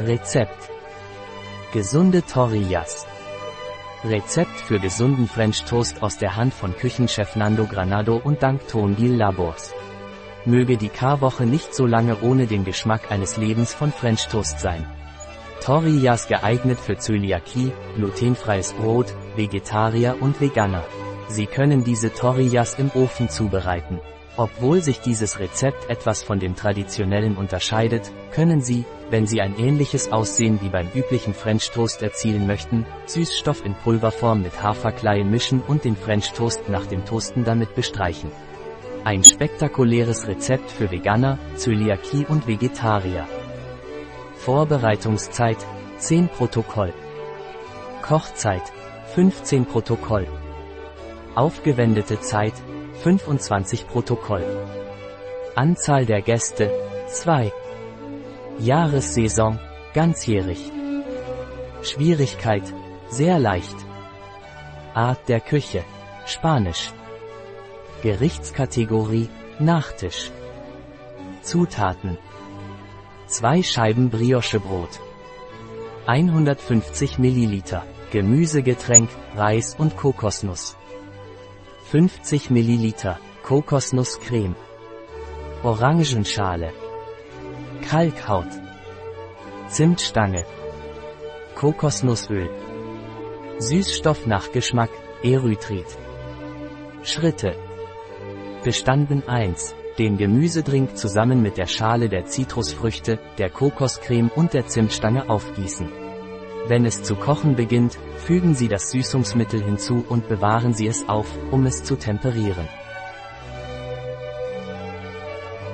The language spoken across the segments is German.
Rezept. Gesunde Tortillas. Rezept für gesunden French Toast aus der Hand von Küchenchef Nando Granado und dank Tonbil Labors. Möge die Karwoche nicht so lange ohne den Geschmack eines Lebens von French Toast sein. Tortillas geeignet für Zöliakie, glutenfreies Brot, Vegetarier und Veganer. Sie können diese Tortillas im Ofen zubereiten. Obwohl sich dieses Rezept etwas von dem traditionellen unterscheidet, können Sie, wenn Sie ein ähnliches Aussehen wie beim üblichen French Toast erzielen möchten, Süßstoff in Pulverform mit Haferkleie mischen und den French Toast nach dem Toasten damit bestreichen. Ein spektakuläres Rezept für Veganer, Zöliakie und Vegetarier. Vorbereitungszeit 10 Protokoll. Kochzeit 15 Protokoll. Aufgewendete Zeit 25 Protokoll. Anzahl der Gäste 2. Jahressaison ganzjährig. Schwierigkeit sehr leicht. Art der Küche Spanisch. Gerichtskategorie Nachtisch. Zutaten 2 Scheiben Briochebrot. 150 Milliliter Gemüsegetränk, Reis und Kokosnuss. 50 ml Kokosnusscreme. Orangenschale. Kalkhaut. Zimtstange. Kokosnussöl. Süßstoff nach Geschmack, Erythrit. Schritte. Bestanden 1. Den Gemüsedrink zusammen mit der Schale der Zitrusfrüchte, der Kokoscreme und der Zimtstange aufgießen. Wenn es zu kochen beginnt, fügen Sie das Süßungsmittel hinzu und bewahren Sie es auf, um es zu temperieren.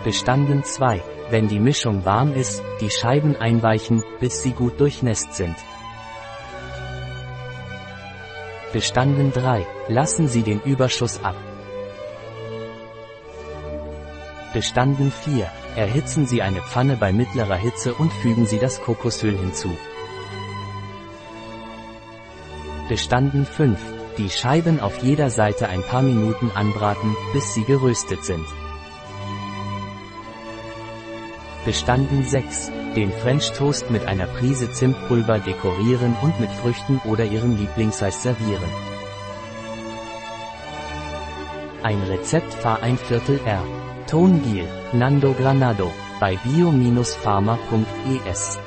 Bestanden 2. Wenn die Mischung warm ist, die Scheiben einweichen, bis sie gut durchnässt sind. Bestanden 3. Lassen Sie den Überschuss ab. Bestanden 4. Erhitzen Sie eine Pfanne bei mittlerer Hitze und fügen Sie das Kokosöl hinzu. Bestanden 5. Die Scheiben auf jeder Seite ein paar Minuten anbraten, bis sie geröstet sind. Bestanden 6. Den French Toast mit einer Prise Zimtpulver dekorieren und mit Früchten oder ihrem Lieblingseis servieren. Ein Rezept Fahr ein Viertel R. Tongiel, Nando Granado, bei bio-pharma.es